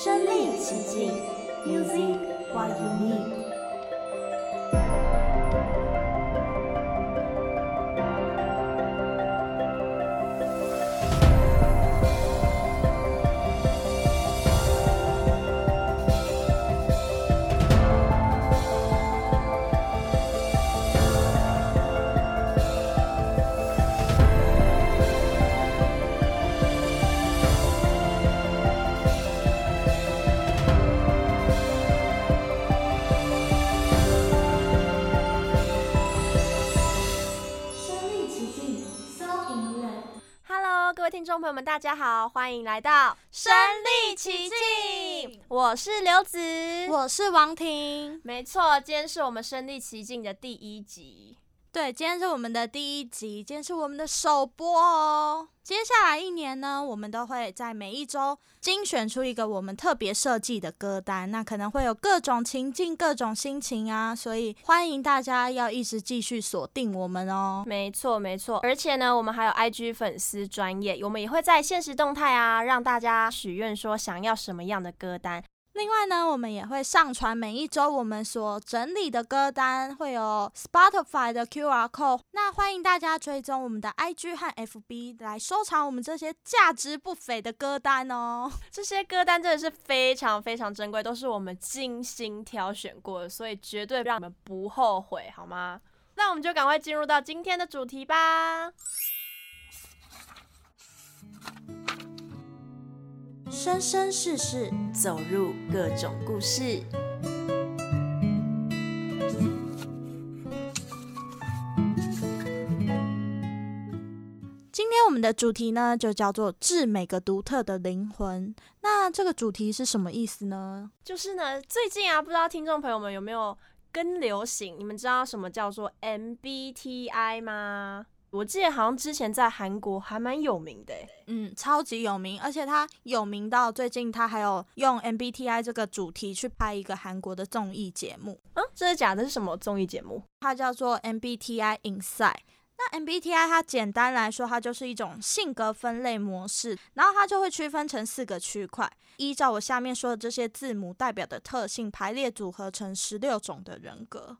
身临其境，Music what you need。众朋友们，大家好，欢迎来到身历其境。我是刘子，我是王婷。没错，今天是我们身历其境的第一集。对，今天是我们的第一集，今天是我们的首播哦。接下来一年呢，我们都会在每一周精选出一个我们特别设计的歌单，那可能会有各种情境、各种心情啊，所以欢迎大家要一直继续锁定我们哦。没错，没错，而且呢，我们还有 IG 粉丝专业，我们也会在限时动态啊，让大家许愿说想要什么样的歌单。另外呢，我们也会上传每一周我们所整理的歌单，会有 Spotify 的 QR code。那欢迎大家追踪我们的 IG 和 FB 来收藏我们这些价值不菲的歌单哦。这些歌单真的是非常非常珍贵，都是我们精心挑选过的，所以绝对让你们不后悔，好吗？那我们就赶快进入到今天的主题吧。生生世世，走入各种故事。今天我们的主题呢，就叫做“致每个独特的灵魂”。那这个主题是什么意思呢？就是呢，最近啊，不知道听众朋友们有没有跟流行？你们知道什么叫做 MBTI 吗？我记得好像之前在韩国还蛮有名的，嗯，超级有名，而且他有名到最近他还有用 MBTI 这个主题去拍一个韩国的综艺节目。嗯，这是假的？是什么综艺节目？它叫做 MBTI Inside。那 MBTI 它简单来说，它就是一种性格分类模式，然后它就会区分成四个区块，依照我下面说的这些字母代表的特性排列组合成十六种的人格，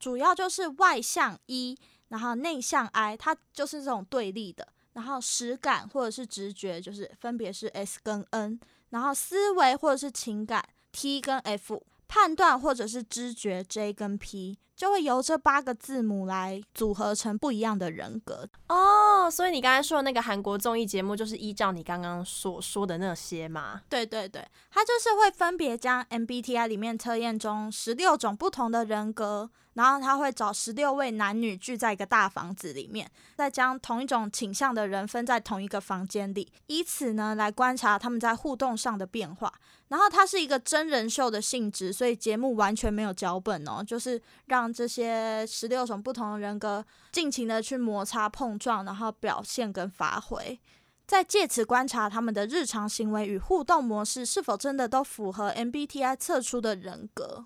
主要就是外向 E。然后内向 I，它就是这种对立的。然后实感或者是直觉，就是分别是 S 跟 N。然后思维或者是情感 T 跟 F。判断或者是知觉 J 跟 P，就会由这八个字母来组合成不一样的人格哦。所以你刚才说的那个韩国综艺节目，就是依照你刚刚所说的那些吗？对对对，它就是会分别将 MBTI 里面测验中十六种不同的人格，然后他会找十六位男女聚在一个大房子里面，再将同一种倾向的人分在同一个房间里，以此呢来观察他们在互动上的变化。然后它是一个真人秀的性质，所以节目完全没有脚本哦，就是让这些十六种不同的人格尽情的去摩擦碰撞，然后表现跟发挥，再借此观察他们的日常行为与互动模式是否真的都符合 MBTI 测出的人格。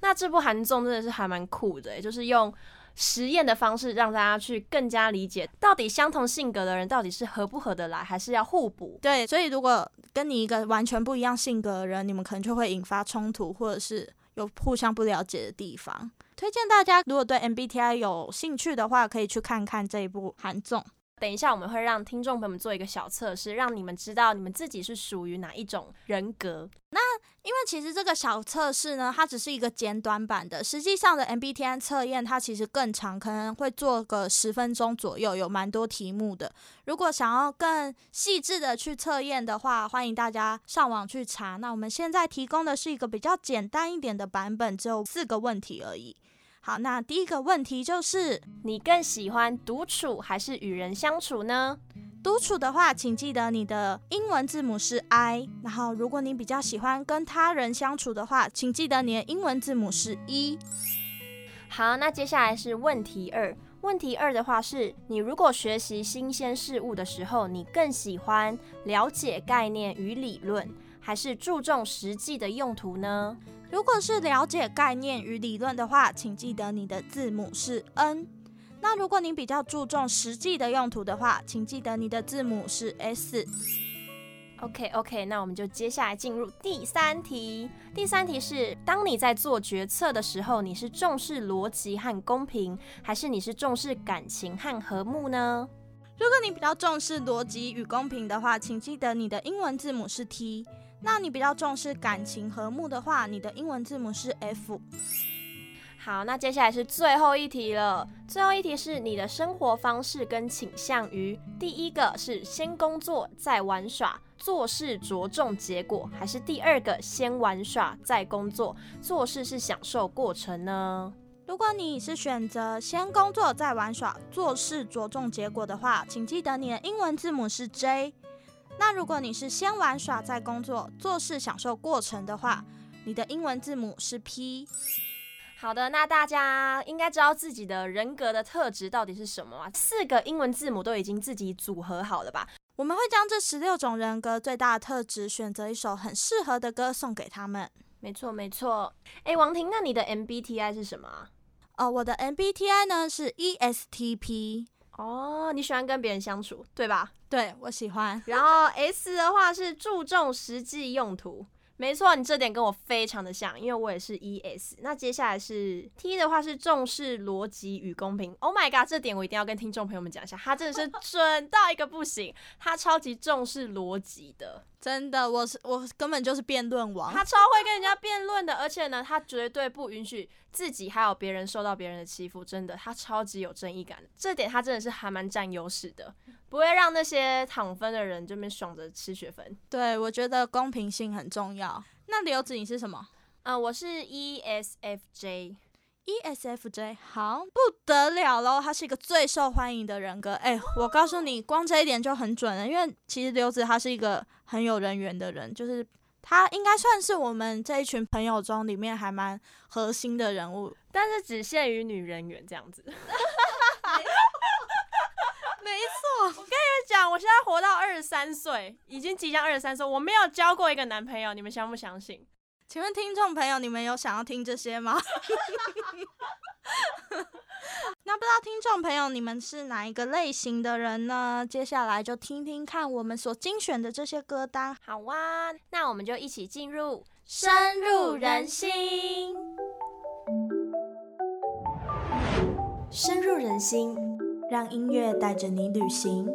那这部韩综真的是还蛮酷的，就是用。实验的方式让大家去更加理解，到底相同性格的人到底是合不合得来，还是要互补？对，所以如果跟你一个完全不一样性格的人，你们可能就会引发冲突，或者是有互相不了解的地方。推荐大家，如果对 MBTI 有兴趣的话，可以去看看这一部韩综。等一下，我们会让听众朋友们做一个小测试，让你们知道你们自己是属于哪一种人格。那因为其实这个小测试呢，它只是一个简短版的，实际上的 MBTI 测验它其实更长，可能会做个十分钟左右，有蛮多题目的。如果想要更细致的去测验的话，欢迎大家上网去查。那我们现在提供的是一个比较简单一点的版本，只有四个问题而已。好，那第一个问题就是，你更喜欢独处还是与人相处呢？独处的话，请记得你的英文字母是 I。然后，如果你比较喜欢跟他人相处的话，请记得你的英文字母是 E。好，那接下来是问题二。问题二的话是，你如果学习新鲜事物的时候，你更喜欢了解概念与理论，还是注重实际的用途呢？如果是了解概念与理论的话，请记得你的字母是 N。那如果你比较注重实际的用途的话，请记得你的字母是 S。OK OK，那我们就接下来进入第三题。第三题是：当你在做决策的时候，你是重视逻辑和公平，还是你是重视感情和和睦呢？如果你比较重视逻辑与公平的话，请记得你的英文字母是 T。那你比较重视感情和睦的话，你的英文字母是 F。好，那接下来是最后一题了。最后一题是你的生活方式跟倾向于：第一个是先工作再玩耍，做事着重结果，还是第二个先玩耍再工作，做事是享受过程呢？如果你是选择先工作再玩耍，做事着重结果的话，请记得你的英文字母是 J。那如果你是先玩耍再工作，做事享受过程的话，你的英文字母是 P。好的，那大家应该知道自己的人格的特质到底是什么啊？四个英文字母都已经自己组合好了吧？我们会将这十六种人格最大的特质，选择一首很适合的歌送给他们。没错，没错。哎，王婷，那你的 MBTI 是什么啊？哦，我的 MBTI 呢是 ESTP。哦，你喜欢跟别人相处，对吧？对，我喜欢。然后 S 的话是注重实际用途。没错，你这点跟我非常的像，因为我也是 ES。那接下来是 T 的话是重视逻辑与公平。Oh my god，这点我一定要跟听众朋友们讲一下，他真的是 准到一个不行，他超级重视逻辑的。真的，我是我根本就是辩论王。他超会跟人家辩论的，而且呢，他绝对不允许自己还有别人受到别人的欺负。真的，他超级有正义感的，这点他真的是还蛮占优势的，不会让那些躺分的人这边爽着吃学分。对，我觉得公平性很重要。那刘子，你是什么？嗯、呃，我是 ESFJ。ESFJ 好不得了喽，他是一个最受欢迎的人格。哎、欸，我告诉你，光这一点就很准了，因为其实刘子他是一个很有人缘的人，就是他应该算是我们这一群朋友中里面还蛮核心的人物，但是只限于女人缘这样子。没错，我跟你们讲，我现在活到二十三岁，已经即将二十三岁，我没有交过一个男朋友，你们相不相信？请问听众朋友，你们有想要听这些吗？那不知道听众朋友你们是哪一个类型的人呢？接下来就听听看我们所精选的这些歌单。好啊，那我们就一起进入深入人心，深入人心，让音乐带着你旅行。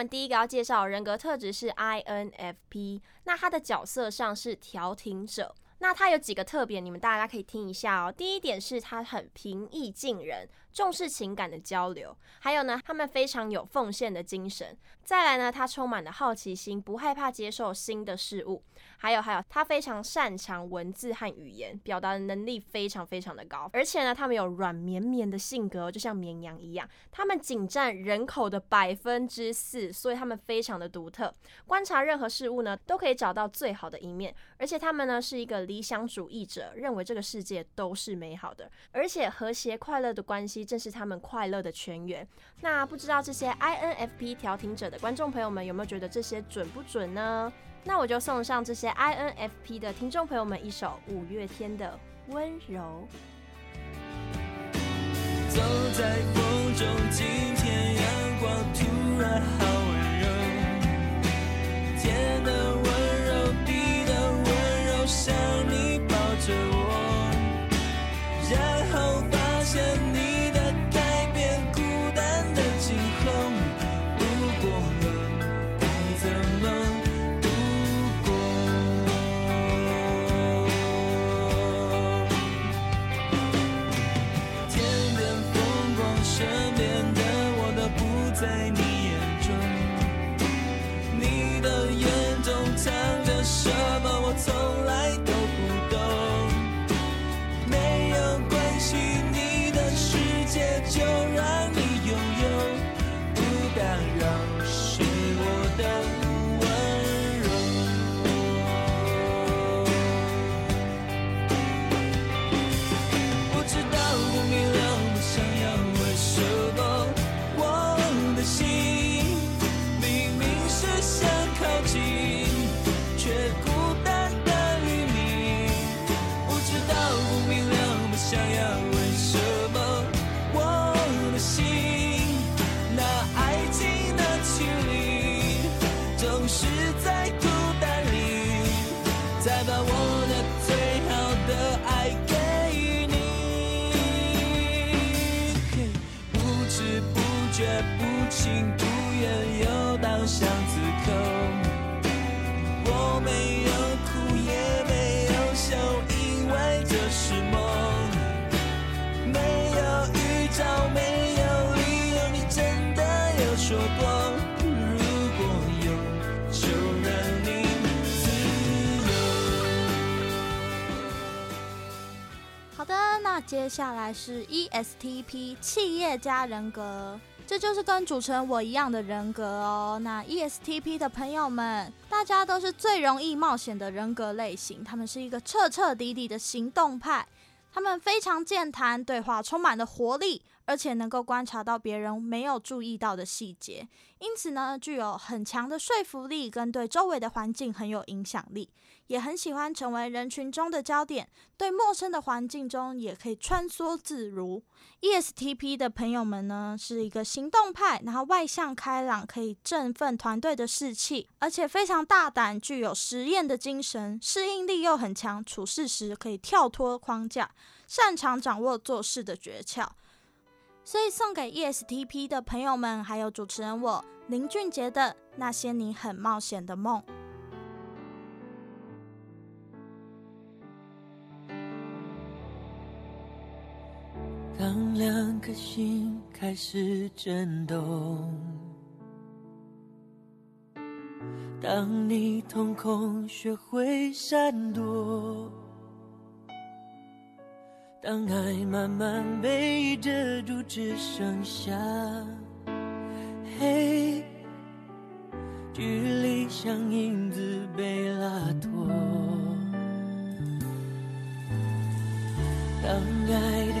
们第一个要介绍人格特质是 INFP，那他的角色上是调停者。那他有几个特点，你们大家可以听一下哦。第一点是他很平易近人，重视情感的交流，还有呢，他们非常有奉献的精神。再来呢，他充满了好奇心，不害怕接受新的事物。还有还有，他非常擅长文字和语言，表达的能力非常非常的高。而且呢，他们有软绵绵的性格，就像绵羊一样。他们仅占人口的百分之四，所以他们非常的独特。观察任何事物呢，都可以找到最好的一面。而且他们呢，是一个理想主义者，认为这个世界都是美好的。而且和谐快乐的关系，正是他们快乐的泉源。那不知道这些 INFP 调停者的观众朋友们，有没有觉得这些准不准呢？那我就送上这些 INFP 的听众朋友们一首五月天的《温柔》。走在风中，今天阳光突然好接下来是 ESTP 企业家人格。这就是跟主持人我一样的人格哦。那 ESTP 的朋友们，大家都是最容易冒险的人格类型，他们是一个彻彻底底的行动派，他们非常健谈，对话充满了活力。而且能够观察到别人没有注意到的细节，因此呢，具有很强的说服力，跟对周围的环境很有影响力，也很喜欢成为人群中的焦点，对陌生的环境中也可以穿梭自如。ESTP 的朋友们呢，是一个行动派，然后外向开朗，可以振奋团队的士气，而且非常大胆，具有实验的精神，适应力又很强，处事时可以跳脱框架，擅长掌握做事的诀窍。所以送给 ESTP 的朋友们，还有主持人我林俊杰的那些你很冒险的梦。当两颗心开始震动，当你瞳孔学会闪躲。当爱慢慢被遮住，只剩下黑，距离像影子被拉脱。当爱的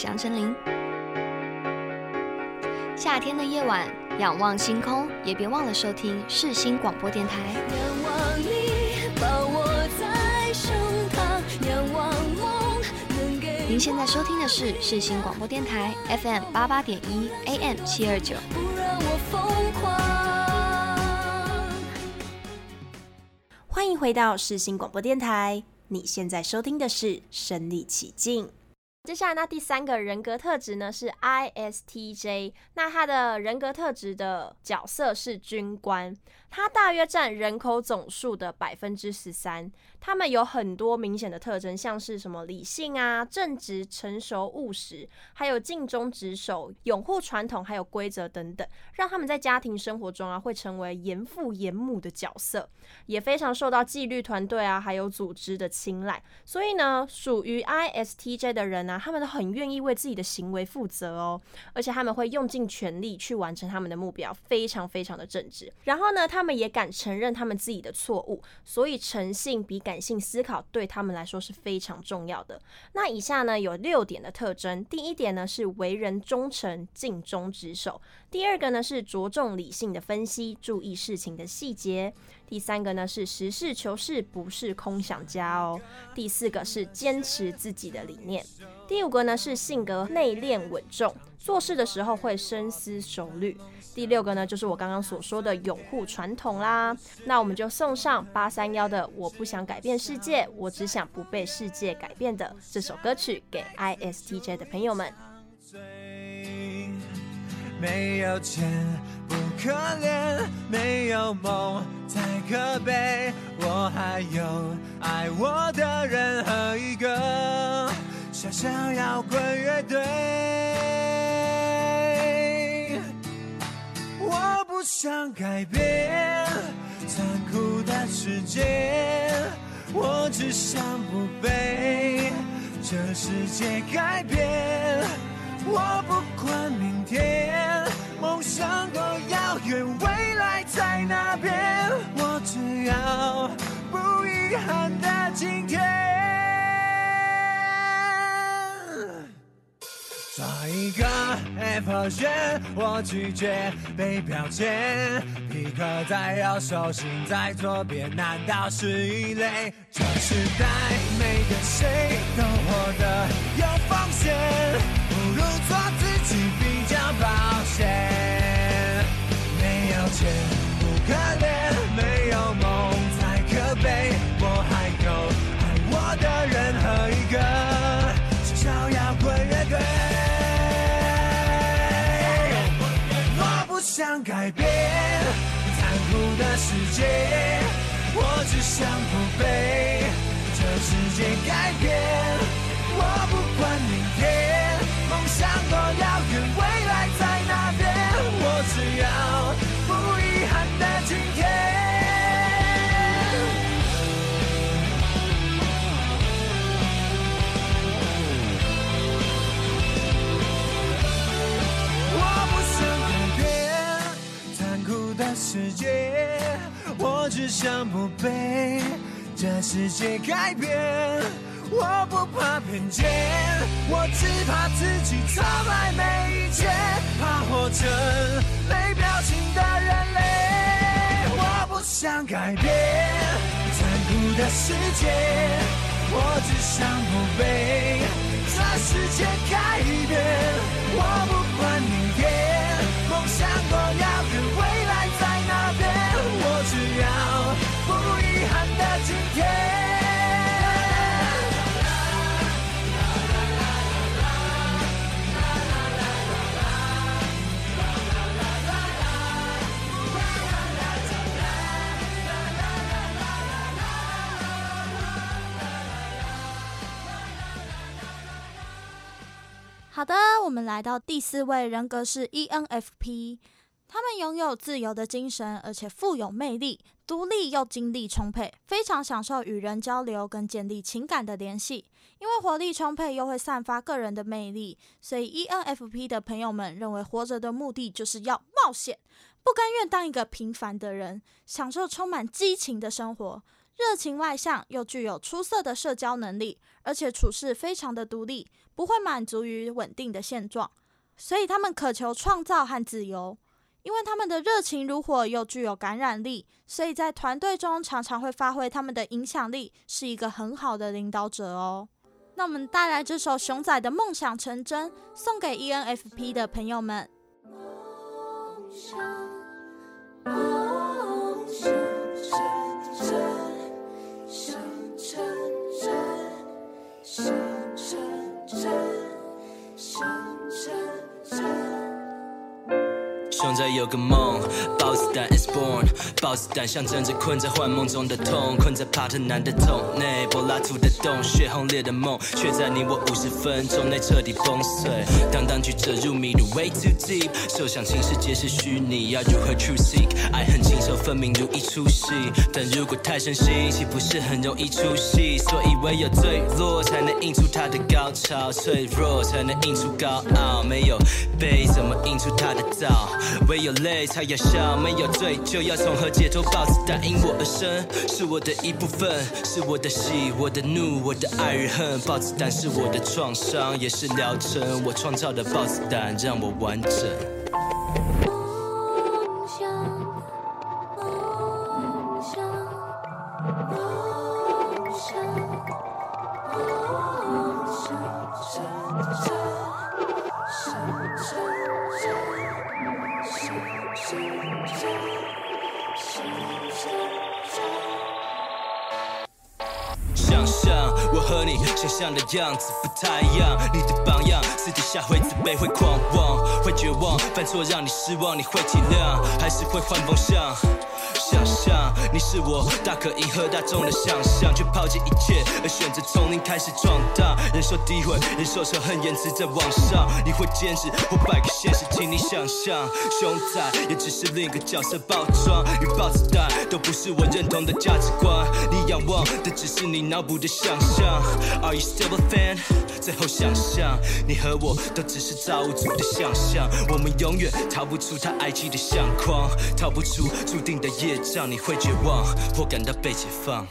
是杨丞琳。夏天的夜晚，仰望星空，也别忘了收听世新广播电台。仰望你，抱我在胸膛，仰望梦能给。您现在收听的是世新广播电台 FM 八八点一 AM 七二九。不让我疯狂。欢迎回到世新广播电台，你现在收听的是身历其境。接下来，那第三个人格特质呢是 ISTJ，那他的人格特质的角色是军官。它大约占人口总数的百分之十三。他们有很多明显的特征，像是什么理性啊、正直、成熟、务实，还有尽忠职守、拥护传统，还有规则等等，让他们在家庭生活中啊会成为严父严母的角色，也非常受到纪律团队啊还有组织的青睐。所以呢，属于 ISTJ 的人呢、啊，他们都很愿意为自己的行为负责哦，而且他们会用尽全力去完成他们的目标，非常非常的正直。然后呢，他他们也敢承认他们自己的错误，所以诚信比感性思考对他们来说是非常重要的。那以下呢有六点的特征，第一点呢是为人忠诚、尽忠职守；第二个呢是着重理性的分析，注意事情的细节；第三个呢是实事求是，不是空想家哦；第四个是坚持自己的理念；第五个呢是性格内敛稳重，做事的时候会深思熟虑。第六个呢，就是我刚刚所说的拥护传统啦。那我们就送上八三夭的《我不想改变世界，我只想不被世界改变》的这首歌曲给 ISTJ 的朋友们。没有钱不可怜，没有梦才可悲。我还有爱我的人和一个小小摇滚乐队。我不想改变残酷的世界，我只想不被这世界改变。我不管明天梦想多遥远，未来在那边，我只要不遗憾的今天。做一个 F 选，我拒绝被标签。皮克在右手，心在左边，难道是异类？这时代每个谁都活得有风险，不如做自己比较保险。没有钱不可怜，想改变残酷的世界，我只想不被这世界改变。我不管明天梦想多遥远，未来在哪边，我只要不遗憾的今天。世界，我只想不被这世界改变。我不怕偏见，我只怕自己从来没意见，怕活成没表情的人类。我不想改变残酷的世界，我只想不被这世界改变。我不管明天梦想多遥远，好的，我们来到第四位人格是 ENFP。他们拥有自由的精神，而且富有魅力，独立又精力充沛，非常享受与人交流跟建立情感的联系。因为活力充沛又会散发个人的魅力，所以 ENFP 的朋友们认为活着的目的就是要冒险，不甘愿当一个平凡的人，享受充满激情的生活。热情外向又具有出色的社交能力，而且处事非常的独立，不会满足于稳定的现状，所以他们渴求创造和自由。因为他们的热情如火，又具有感染力，所以在团队中常常会发挥他们的影响力，是一个很好的领导者哦。那我们带来这首熊仔的《梦想成真》，送给 ENFP 的朋友们。梦想，梦想，想成真，想成真，想成真。胸在有个梦，豹子胆 is born，豹子胆象征着困在幻梦中的痛，困在帕特南的桶内，柏拉图的洞穴轰烈的梦，却在你我五十分钟内彻底崩碎。当当局者入迷的 way too deep，受想行识皆是虚拟，要如何 true seek？爱恨情仇分明如一出戏，但如果太深心，岂不是很容易出戏？所以唯有坠落才能映出它的高潮，脆弱才能映出高傲，没有悲怎么映出它的躁？唯有泪才有笑，没有罪就要从何解脱？豹子胆因我而生，是我的一部分，是我的喜，我的怒，我的爱与恨。豹子胆是我的创伤，也是疗程。我创造的豹子胆让我完整。想象的样子不太一样，你的榜样私底下会自卑，会狂妄，会绝望，犯错让你失望，你会体谅，还是会换方向？想象你是我，大可迎合大众的想象，却抛弃一切而选择从零开始闯荡，忍受诋毁，忍受仇恨言辞在网上，你会坚持或败给现实，请你想。象，熊仔也只是另一个角色包装，与豹子胆都不是我认同的价值观，你仰望的只是你脑补的想象，Are you still a fan？最后想象，你和我都只是造物主的想象，我们永远逃不出他爱妻的相框，逃不出注定的夜业。让你会绝望或感到被解放。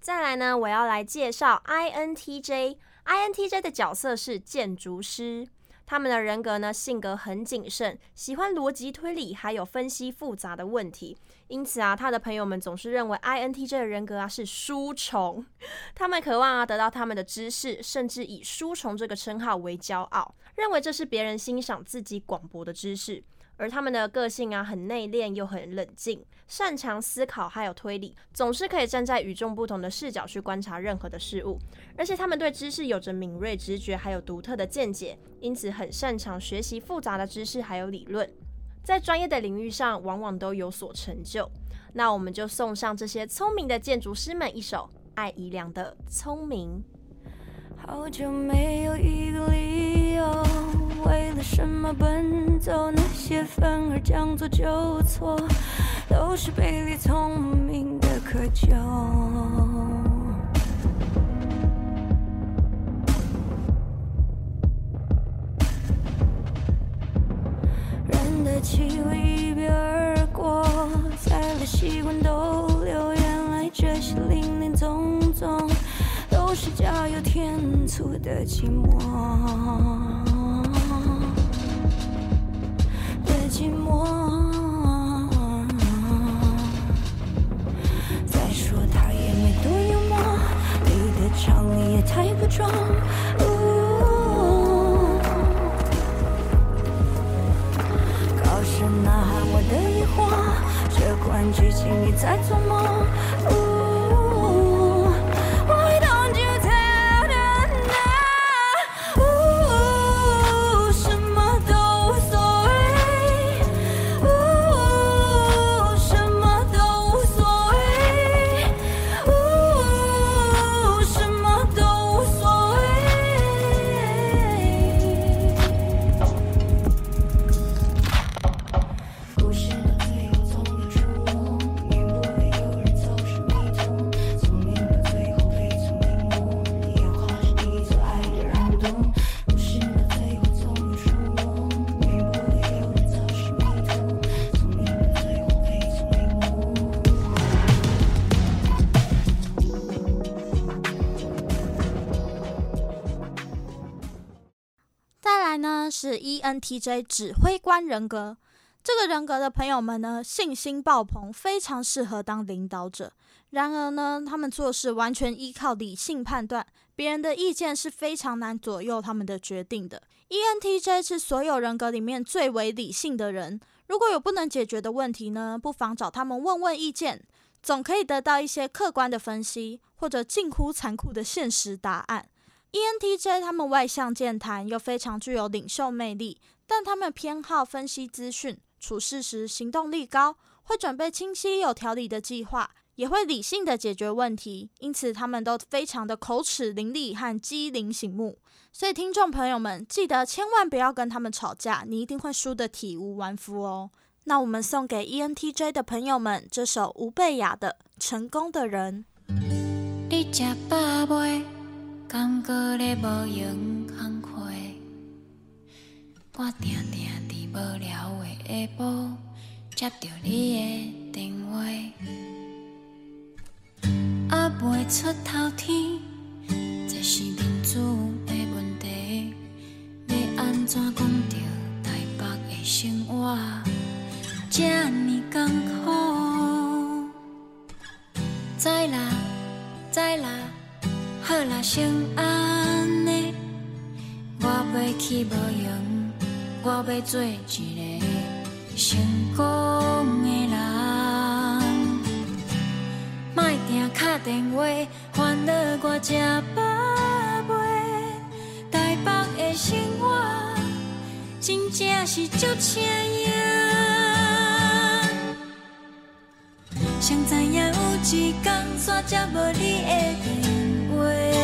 再来呢，我要来介绍 INTJ。INTJ 的角色是建筑师，他们的人格呢，性格很谨慎，喜欢逻辑推理，还有分析复杂的问题。因此啊，他的朋友们总是认为 INTJ 的人格啊是书虫，他们渴望啊得到他们的知识，甚至以书虫这个称号为骄傲，认为这是别人欣赏自己广博的知识。而他们的个性啊，很内敛又很冷静，擅长思考还有推理，总是可以站在与众不同的视角去观察任何的事物。而且他们对知识有着敏锐直觉，还有独特的见解，因此很擅长学习复杂的知识还有理论，在专业的领域上往往都有所成就。那我们就送上这些聪明的建筑师们一首艾怡良的《聪明》。好久没有一个理由。为了什么奔走？那些反而将错就错，都是卑劣聪明的渴求。人的气味一别而过，再来习惯逗留。原来这些林林总总，都是加油添醋的寂寞。寂寞。再说他也没多幽默，你的常理也太不装。考试呐喊我的疑惑，这关剧情你在做梦。ENTJ 指挥官人格，这个人格的朋友们呢，信心爆棚，非常适合当领导者。然而呢，他们做事完全依靠理性判断，别人的意见是非常难左右他们的决定的。ENTJ 是所有人格里面最为理性的人，如果有不能解决的问题呢，不妨找他们问问意见，总可以得到一些客观的分析，或者近乎残酷的现实答案。ENTJ 他们外向健谈，又非常具有领袖魅力，但他们偏好分析资讯，处事时行动力高，会准备清晰有条理的计划，也会理性的解决问题，因此他们都非常的口齿伶俐和机灵醒目。所以听众朋友们，记得千万不要跟他们吵架，你一定会输得体无完肤哦。那我们送给 ENTJ 的朋友们这首吴贝雅的《成功的人》。你吃饱未？感觉咧无闲空课，我定定伫无聊的下晡接到你的电话，还未出头天，这是民主的问题，要安怎讲着台北的生活这呢艰苦？知啦，知啦。好啦，先安尼，我要去无用，我要做一个成功的人。莫定敲电话，烦恼我吃饱未？台北的生活真正是足刺激。谁知影有一天煞接无你的话？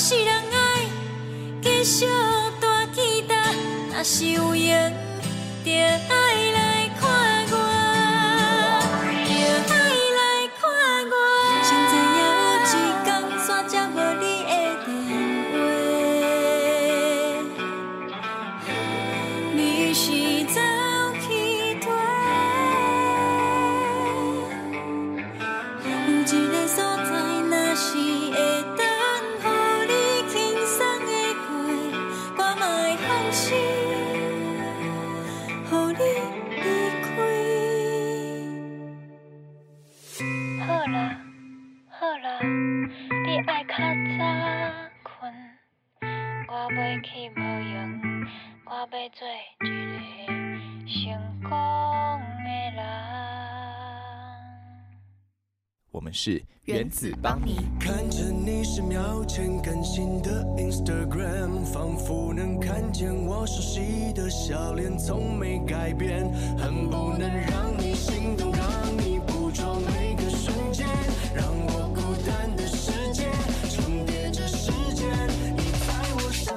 是人爱继续大期待，若是有缘，就爱来们是原子邦妮。看着你十秒前更新的 Instagram，仿佛能看见我熟悉的笑脸，从没改变，恨不能让你心动，让你捕捉每个瞬间，让我孤单的世界重叠着时间。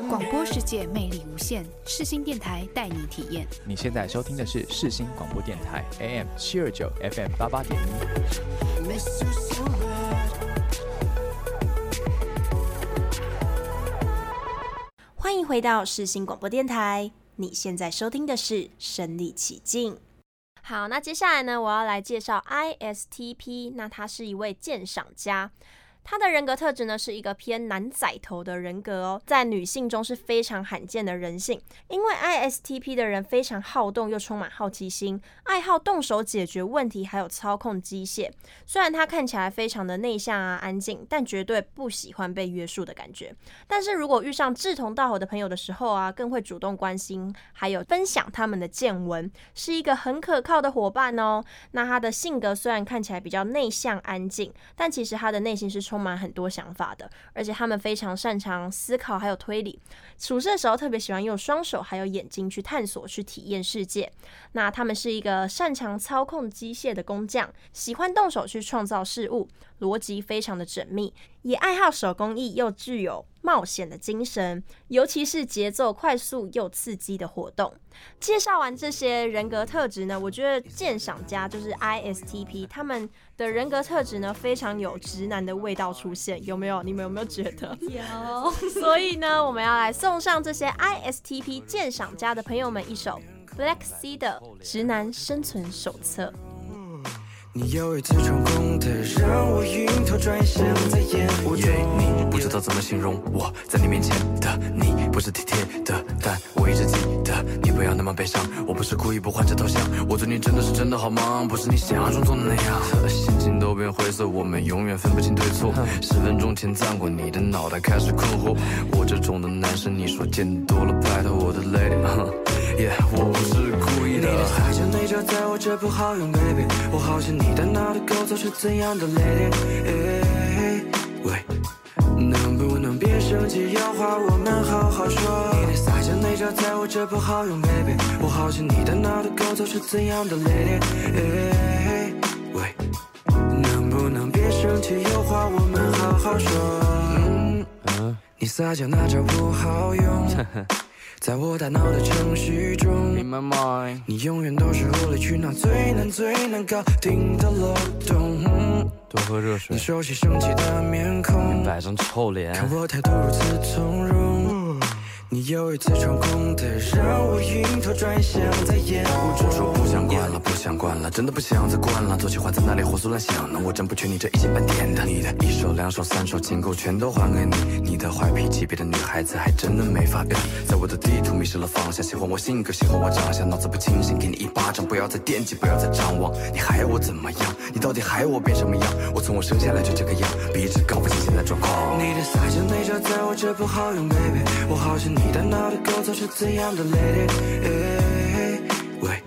广播世界魅力无限。现，世新电台带你体验。你现在收听的是世新广播电台 AM 七二九 FM 八八点一。欢迎回到世新广播电台，你现在收听的是身历其境。好，那接下来呢，我要来介绍 ISTP，那他是一位鉴赏家。他的人格特质呢，是一个偏男仔头的人格哦，在女性中是非常罕见的人性。因为 ISTP 的人非常好动又充满好奇心，爱好动手解决问题，还有操控机械。虽然他看起来非常的内向啊、安静，但绝对不喜欢被约束的感觉。但是如果遇上志同道合的朋友的时候啊，更会主动关心，还有分享他们的见闻，是一个很可靠的伙伴哦。那他的性格虽然看起来比较内向安静，但其实他的内心是。充满很多想法的，而且他们非常擅长思考，还有推理。处事的时候特别喜欢用双手还有眼睛去探索、去体验世界。那他们是一个擅长操控机械的工匠，喜欢动手去创造事物，逻辑非常的缜密，也爱好手工艺，又具有冒险的精神，尤其是节奏快速又刺激的活动。介绍完这些人格特质呢，我觉得鉴赏家就是 ISTP，他们的人格特质呢非常有直男的味道出现，有没有？你们有没有觉得？有。所以呢，我们要来送上这些 ISTP 鉴赏家的朋友们一首 Black Sea 的《直男生存手册》。你又一次成功的让我晕头转向，在演我对你不知道怎么形容我在你面前的你不是体贴的，但我一直记得你不要那么悲伤。我不是故意不换着头像，我对你真的是真的好吗？不是你想象中的那样。心情都变灰色，我们永远分不清对错。十分钟前赞过你的脑袋开始困惑，我这种的男生你说见多了，拜托我的 lady。Yeah, 我不是故意的。你的撒娇内疚在我这不好用，baby。我好奇你的脑袋构造是怎样的，lady。喂，能不能别生气？有话我们好好说。你的撒娇内疚在我这不好用，baby。我好奇你的脑袋构造是怎样的，lady。喂，能不能别生气？有话我们好好说。嗯，你撒娇那招不好用。在我大脑的程序中，In my mind，你永远都是无理取闹最难最难搞定的漏洞。多喝热水。你熟悉生气的面孔，摆张臭脸，看我态度如此从容。你又一次成功的让我晕头转向，在演我说不想管了，不想管了，真的不想再管了。总喜欢在那里胡思乱想呢，我真不缺你这一星半点的。你的一手两手三手情歌全都还给你，你的坏脾气别的女孩子还真的没法比。在我的地图迷失了方向，喜欢我性格，喜欢我长相，脑子不清醒，给你一巴掌，不要再惦记，不要再张望。你还要我怎么样？你到底还要我变什么样？我从我生下来就这个样，一直高不清现在状况。你的撒娇内疚在我这不好用，baby，我好想你。你大脑的构造是怎样的，lady？喂，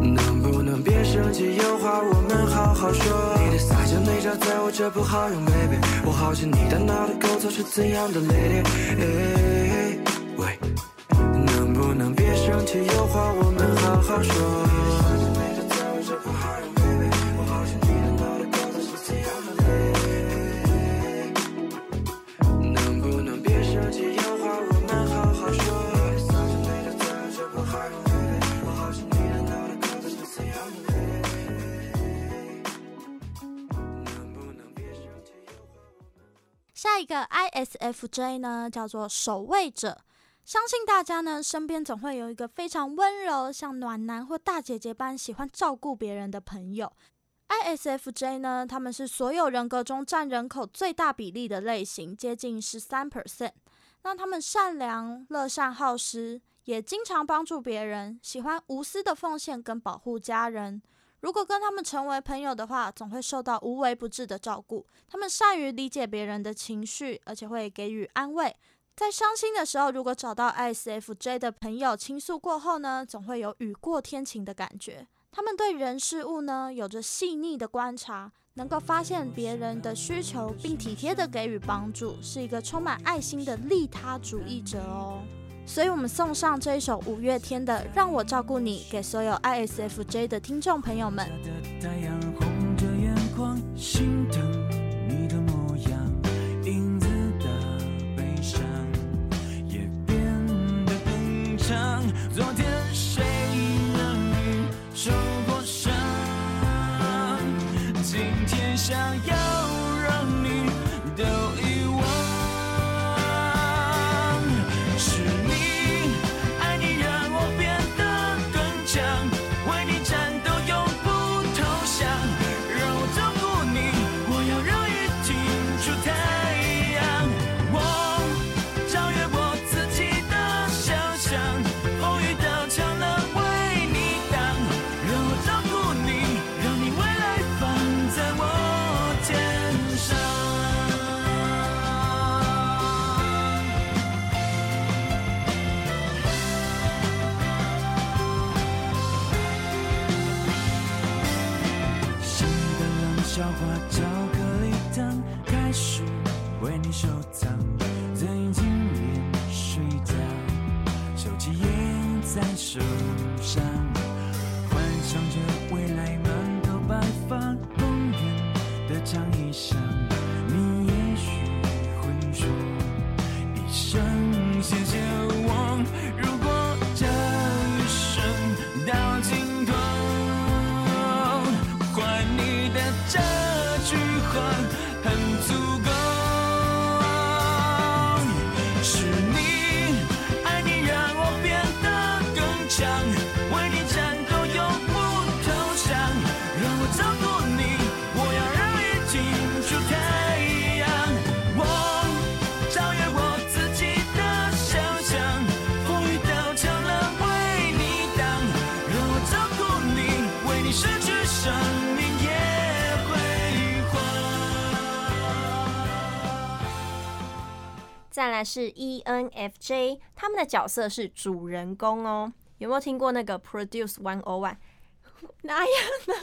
能不能别生气？有话我们好好说。你的撒娇内招在我这不好用，baby。我好奇你大脑的构造是怎样的，lady？喂，能不能别生气？有话我们好好说。下一个 ISFJ 呢，叫做守卫者。相信大家呢，身边总会有一个非常温柔、像暖男或大姐姐般喜欢照顾别人的朋友。ISFJ 呢，他们是所有人格中占人口最大比例的类型，接近十三 percent。那他们善良、乐善好施，也经常帮助别人，喜欢无私的奉献跟保护家人。如果跟他们成为朋友的话，总会受到无微不至的照顾。他们善于理解别人的情绪，而且会给予安慰。在伤心的时候，如果找到 ISFJ 的朋友倾诉过后呢，总会有雨过天晴的感觉。他们对人事物呢，有着细腻的观察，能够发现别人的需求，并体贴地给予帮助，是一个充满爱心的利他主义者哦。所以，我们送上这一首五月天的《让我照顾你》，给所有 ISFJ 的听众朋友们。昨天谁受过伤？今天想要。树上，是 ENFJ，他们的角色是主人公哦。有没有听过那个 Produce One O One？那呀那，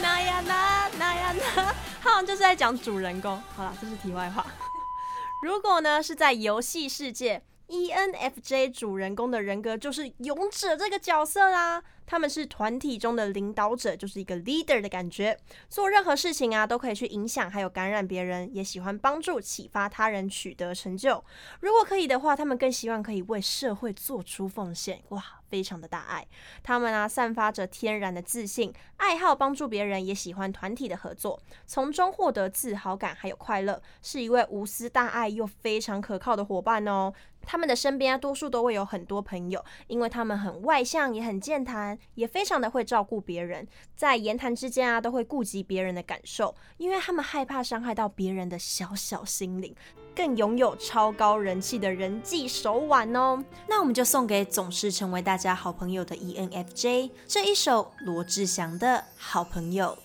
那呀那，那呀那，他好像就是在讲主人公。好了，这是题外话。如果呢是在游戏世界，ENFJ 主人公的人格就是勇者这个角色啦。他们是团体中的领导者，就是一个 leader 的感觉。做任何事情啊，都可以去影响还有感染别人，也喜欢帮助启发他人取得成就。如果可以的话，他们更希望可以为社会做出奉献。哇，非常的大爱。他们啊，散发着天然的自信，爱好帮助别人，也喜欢团体的合作，从中获得自豪感还有快乐，是一位无私大爱又非常可靠的伙伴哦。他们的身边啊，多数都会有很多朋友，因为他们很外向，也很健谈，也非常的会照顾别人，在言谈之间啊，都会顾及别人的感受，因为他们害怕伤害到别人的小小心灵，更拥有超高人气的人际手腕哦。那我们就送给总是成为大家好朋友的 ENFJ 这一首罗志祥的《好朋友》。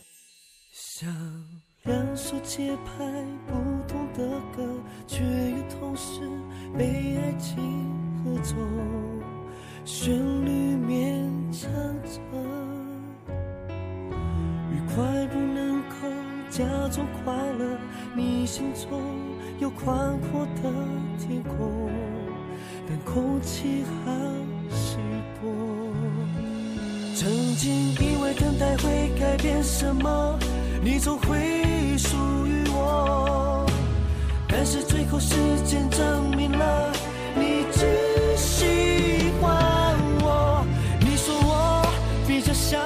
像两首节拍不同的歌，却又同时被爱情合奏，旋律勉强着，愉快不能够假装快乐，你心中有宽阔的天空，但空气好稀薄。曾经以为等待会改变什么，你总会属于我，但是最后时间证明了，你只喜欢我。你说我比较像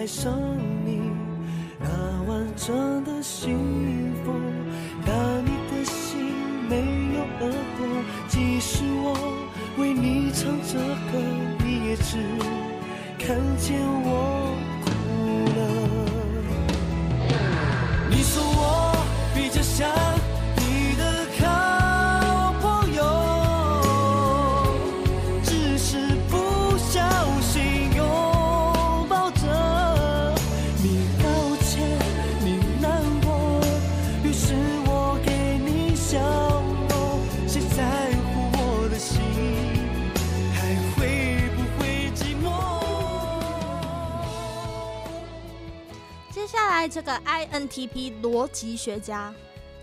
爱上你那完整的幸福。但你的心没有耳朵，即使我为你唱着歌，你也只看见我哭了。你说我比较像来这个 INTP 逻辑学家，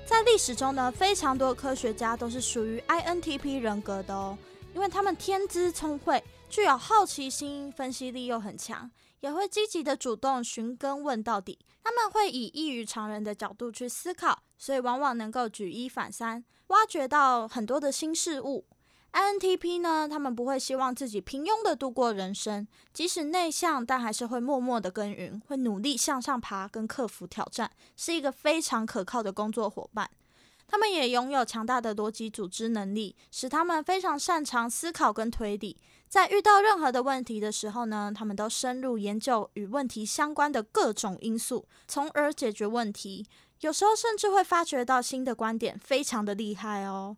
在历史中呢，非常多科学家都是属于 INTP 人格的哦，因为他们天资聪慧，具有好奇心，分析力又很强，也会积极的主动寻根问到底。他们会以异于常人的角度去思考，所以往往能够举一反三，挖掘到很多的新事物。INTP 呢，他们不会希望自己平庸的度过人生，即使内向，但还是会默默的耕耘，会努力向上爬，跟克服挑战，是一个非常可靠的工作伙伴。他们也拥有强大的逻辑组织能力，使他们非常擅长思考跟推理。在遇到任何的问题的时候呢，他们都深入研究与问题相关的各种因素，从而解决问题。有时候甚至会发掘到新的观点，非常的厉害哦。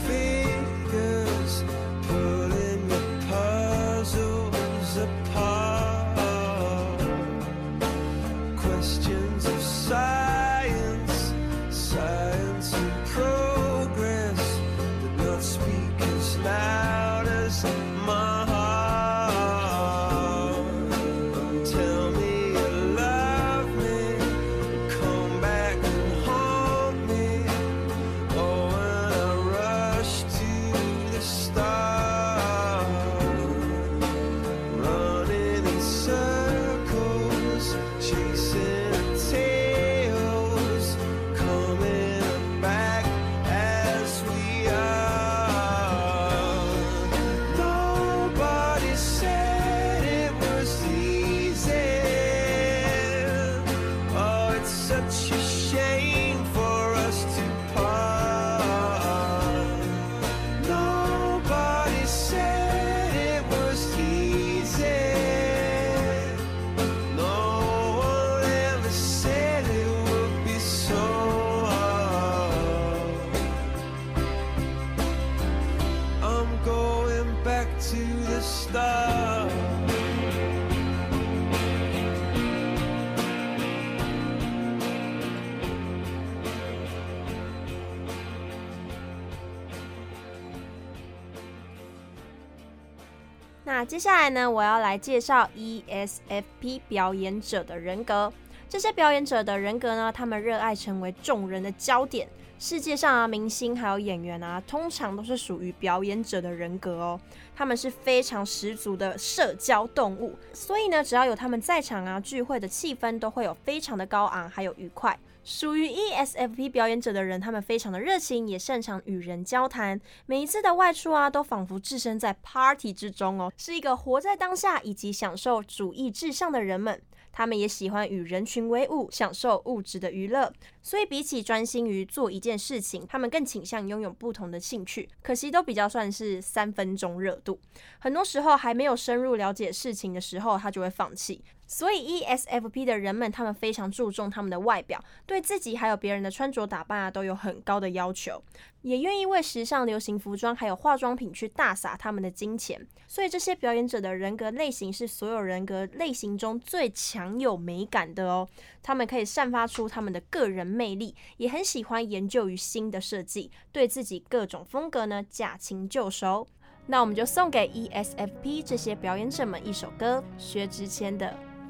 接下来呢，我要来介绍 ESFP 表演者的人格。这些表演者的人格呢，他们热爱成为众人的焦点。世界上啊，明星还有演员啊，通常都是属于表演者的人格哦。他们是非常十足的社交动物，所以呢，只要有他们在场啊，聚会的气氛都会有非常的高昂，还有愉快。属于 ESFP 表演者的人，他们非常的热情，也擅长与人交谈。每一次的外出啊，都仿佛置身在 party 之中哦，是一个活在当下以及享受主义至上的人们。他们也喜欢与人群为伍，享受物质的娱乐。所以比起专心于做一件事情，他们更倾向拥有不同的兴趣。可惜都比较算是三分钟热度，很多时候还没有深入了解事情的时候，他就会放弃。所以 ESFP 的人们，他们非常注重他们的外表，对自己还有别人的穿着打扮啊，都有很高的要求，也愿意为时尚流行服装还有化妆品去大洒他们的金钱。所以这些表演者的人格类型是所有人格类型中最强有美感的哦。他们可以散发出他们的个人魅力，也很喜欢研究于新的设计，对自己各种风格呢驾轻就熟。那我们就送给 ESFP 这些表演者们一首歌，薛之谦的。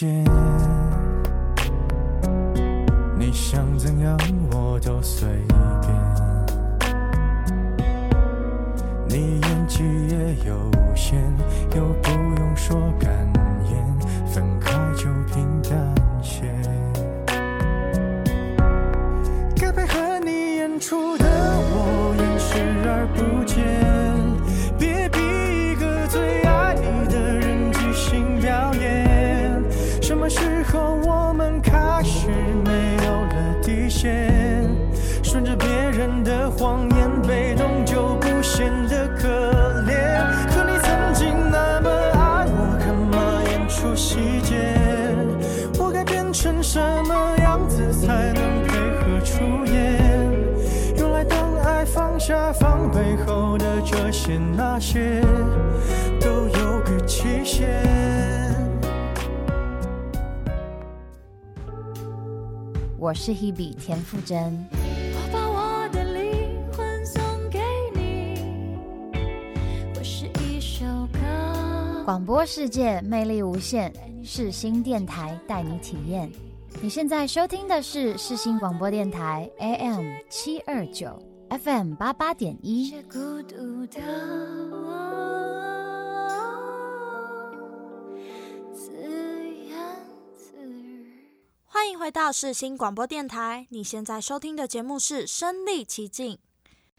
间，你想怎样我都随便。你演技也有限，又不用说感那些，都有个期限。我是 Hebe 田馥甄。我把我的灵魂送给你，我是一首歌。广播世界魅力无限，世新电台带你体验。你现在收听的是世新广播电台 AM 七二九 FM 八八点一。孤独的自言自语。欢迎回到世新广播电台，你现在收听的节目是《身临其境》。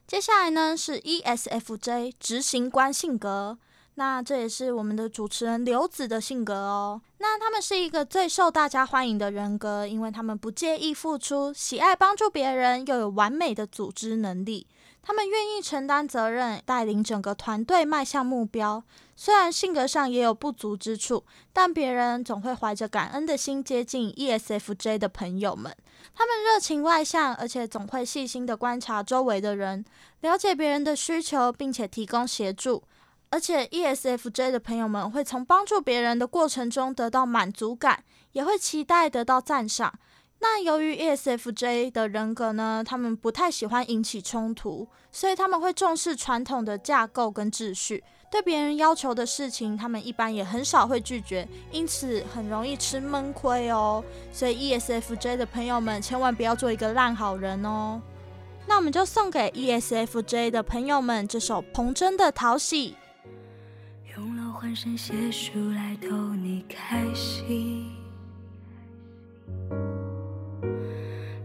接下来呢是 ESFJ 执行官性格，那这也是我们的主持人刘子的性格哦。那他们是一个最受大家欢迎的人格，因为他们不介意付出，喜爱帮助别人，又有完美的组织能力。他们愿意承担责任，带领整个团队迈向目标。虽然性格上也有不足之处，但别人总会怀着感恩的心接近 ESFJ 的朋友们。他们热情外向，而且总会细心地观察周围的人，了解别人的需求，并且提供协助。而且 ESFJ 的朋友们会从帮助别人的过程中得到满足感，也会期待得到赞赏。那由于 ESFJ 的人格呢，他们不太喜欢引起冲突，所以他们会重视传统的架构跟秩序。对别人要求的事情，他们一般也很少会拒绝，因此很容易吃闷亏哦。所以 ESFJ 的朋友们千万不要做一个烂好人哦。那我们就送给 ESFJ 的朋友们这首彭真的《讨喜》。用了欢声写书来逗你开心。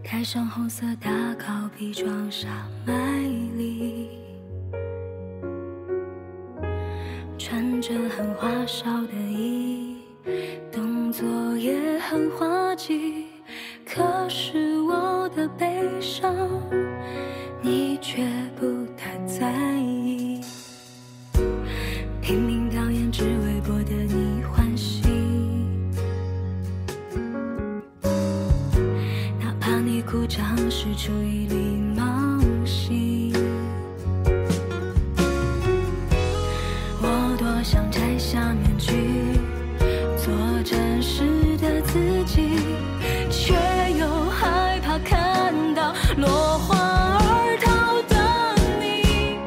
盖上红色大靠皮，装上卖力，穿着很花哨的衣，动作也很滑稽。可是我的悲伤，你却不太在意。拼命是出于礼貌性，我多想摘下面具，做真实的自己，却又害怕看到落荒而逃的你。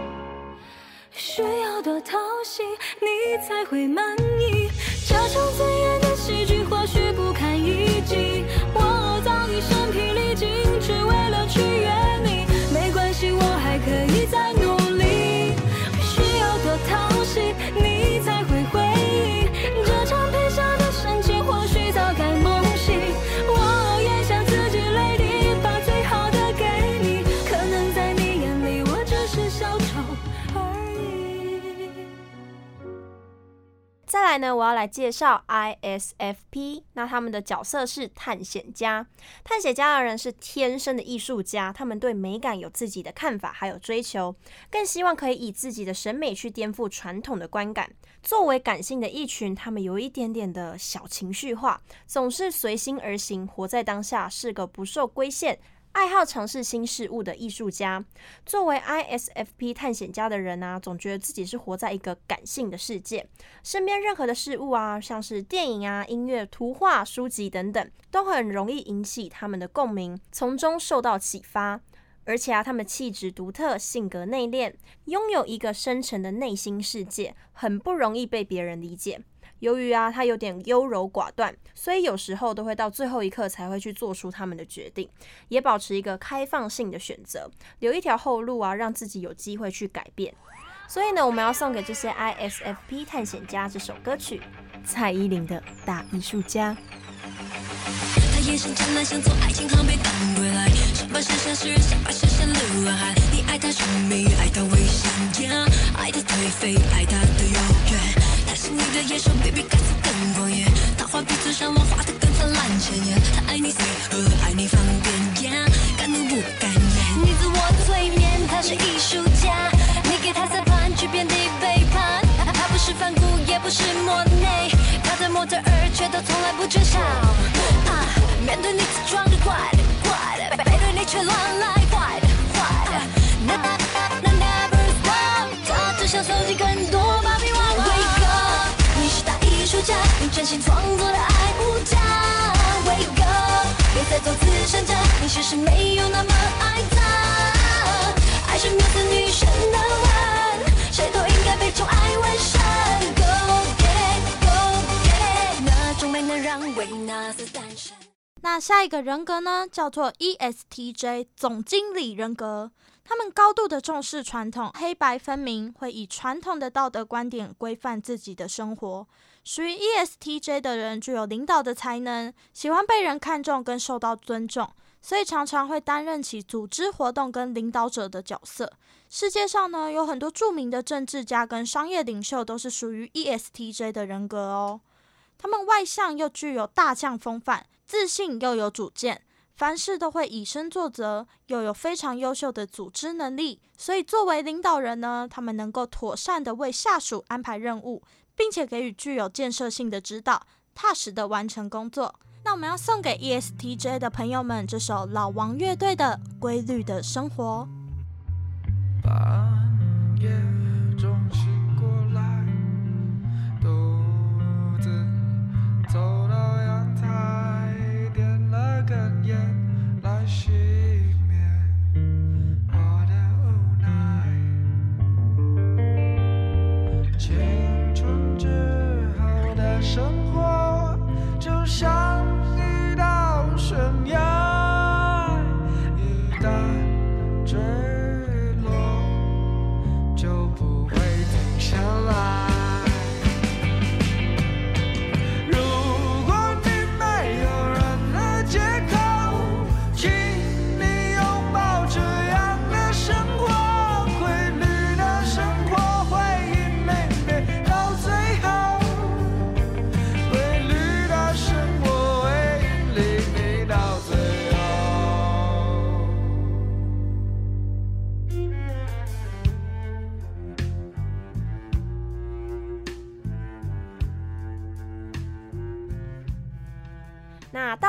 需要多讨喜，你才会满来呢，我要来介绍 ISFP。那他们的角色是探险家。探险家的人是天生的艺术家，他们对美感有自己的看法，还有追求，更希望可以以自己的审美去颠覆传统的观感。作为感性的一群，他们有一点点的小情绪化，总是随心而行，活在当下，是个不受规限、爱好尝试新事物的艺术家。作为 ISFP 探险家的人啊，总觉得自己是活在一个感性的世界，身边任何的事物啊，像是电影啊、音乐、图画、书籍等等，都很容易引起他们的共鸣，从中受到启发。而且啊，他们气质独特，性格内敛，拥有一个深沉的内心世界，很不容易被别人理解。由于啊，他有点优柔寡断，所以有时候都会到最后一刻才会去做出他们的决定，也保持一个开放性的选择，留一条后路啊，让自己有机会去改变。所以呢，我们要送给这些 ISFP 探险家这首歌曲，蔡依林的《大艺术家》。他眼神湛蓝，像从爱情航被赶归来，想把剩下诗人，想把剩下流浪汉。你爱他神秘，爱他危险，yeah, 爱他颓废，爱他的遥远。他是你的野兽，baby，看似其实没有那么爱他。爱是缪斯女神的吻，谁都应该被宠爱纹身。Go get it，Go get it，那种美能让维纳斯诞生。那下一个人格呢，叫做 ESTJ 总经理人格。他们高度的重视传统，黑白分明，会以传统的道德观点规范自己的生活。属于 ESTJ 的人具有领导的才能，喜欢被人看重跟受到尊重，所以常常会担任起组织活动跟领导者的角色。世界上呢，有很多著名的政治家跟商业领袖都是属于 ESTJ 的人格哦。他们外向又具有大将风范，自信又有主见，凡事都会以身作则，又有非常优秀的组织能力。所以作为领导人呢，他们能够妥善的为下属安排任务。并且给予具有建设性的指导，踏实的完成工作。那我们要送给 ESTJ 的朋友们这首老王乐队的《规律的生活》。半夜中醒过来，独自走到阳台，点了根烟来吸。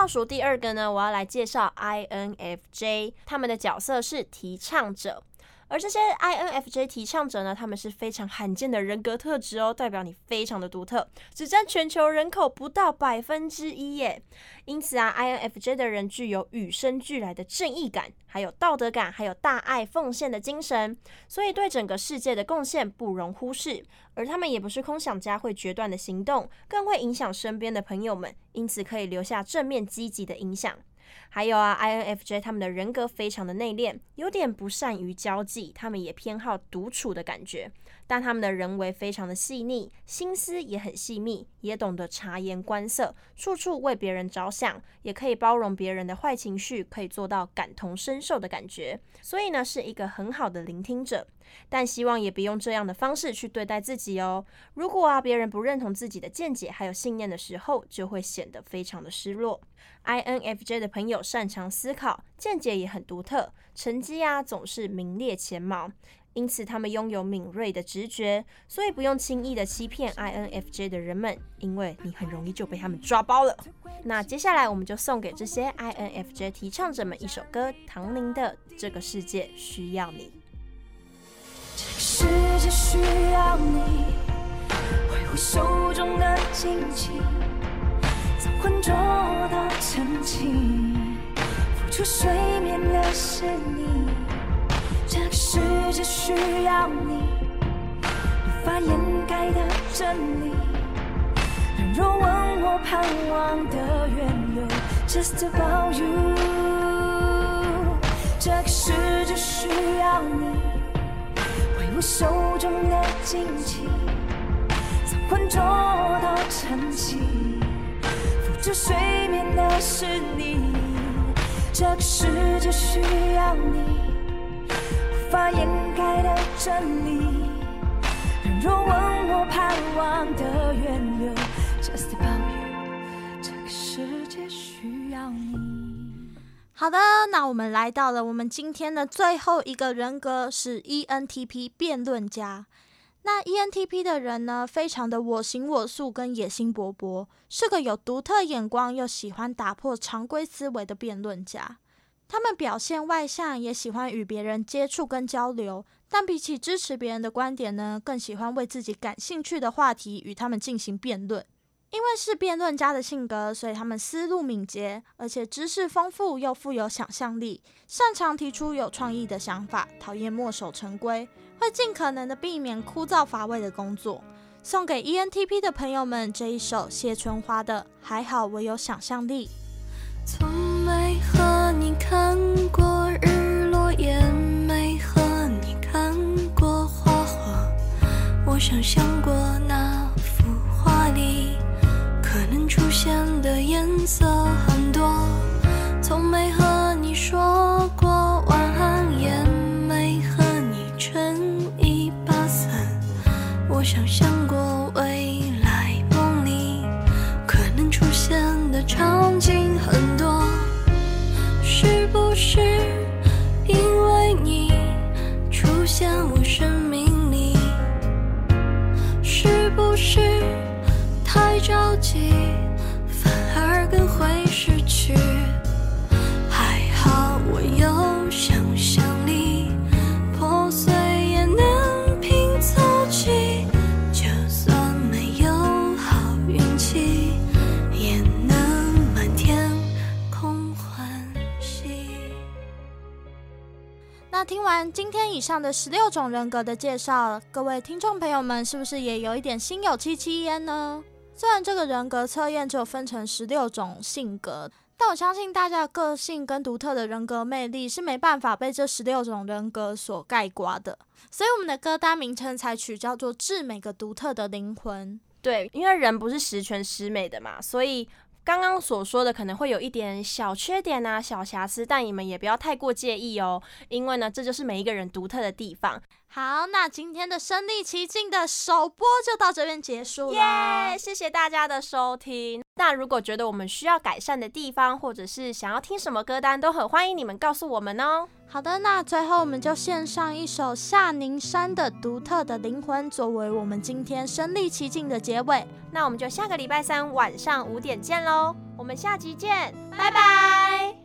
倒数第二个呢，我要来介绍 INFJ，他们的角色是提倡者。而这些 INFJ 提倡者呢，他们是非常罕见的人格特质哦，代表你非常的独特，只占全球人口不到百分之一耶。因此啊，INFJ 的人具有与生俱来的正义感，还有道德感，还有大爱奉献的精神，所以对整个世界的贡献不容忽视。而他们也不是空想家，会决断的行动，更会影响身边的朋友们，因此可以留下正面积极的影响。还有啊，INFJ 他们的人格非常的内敛，有点不善于交际，他们也偏好独处的感觉。但他们的人为非常的细腻，心思也很细密，也懂得察言观色，处处为别人着想，也可以包容别人的坏情绪，可以做到感同身受的感觉。所以呢，是一个很好的聆听者。但希望也别用这样的方式去对待自己哦。如果啊，别人不认同自己的见解还有信念的时候，就会显得非常的失落。INFJ 的朋友擅长思考，见解也很独特，成绩啊总是名列前茅。因此他们拥有敏锐的直觉，所以不用轻易的欺骗 INFJ 的人们，因为你很容易就被他们抓包了。那接下来我们就送给这些 INFJ 提倡者们一首歌，唐宁的《这个世界需要你》。这个世界需要你，挥舞手中的荆棘，从浑浊到澄清，浮出水面的是你。这个世界需要你，无法掩盖的真理，若问我盼望的缘由，Just about you。这个世界需要你。手中的荆棘，从浑浊到澄清，浮出水面的是你。这个世界需要你，法掩盖的真理。若问我盼望的缘由，Just about you。这个世界需要你。好的，那我们来到了我们今天的最后一个人格，是 ENTP 辩论家。那 ENTP 的人呢，非常的我行我素跟野心勃勃，是个有独特眼光又喜欢打破常规思维的辩论家。他们表现外向，也喜欢与别人接触跟交流，但比起支持别人的观点呢，更喜欢为自己感兴趣的话题与他们进行辩论。因为是辩论家的性格，所以他们思路敏捷，而且知识丰富又富有想象力，擅长提出有创意的想法，讨厌墨守成规，会尽可能的避免枯燥乏味的工作。送给 ENTP 的朋友们这一首谢春花的《还好我有想象力》。想象过那幅画里。可能出现的颜色听完今天以上的十六种人格的介绍，各位听众朋友们是不是也有一点心有戚戚焉呢？虽然这个人格测验只有分成十六种性格，但我相信大家的个性跟独特的人格魅力是没办法被这十六种人格所概括的。所以我们的歌单名称才取叫做“致每个独特的灵魂”。对，因为人不是十全十美的嘛，所以刚刚所说的可能会有一点小缺点啊、小瑕疵，但你们也不要太过介意哦，因为呢，这就是每一个人独特的地方。好，那今天的身临其境的首播就到这边结束了。耶，yeah, 谢谢大家的收听。那如果觉得我们需要改善的地方，或者是想要听什么歌单，都很欢迎你们告诉我们哦。好的，那最后我们就献上一首夏宁山的《独特的灵魂》，作为我们今天身临其境的结尾。那我们就下个礼拜三晚上五点见喽，我们下集见，拜拜。耳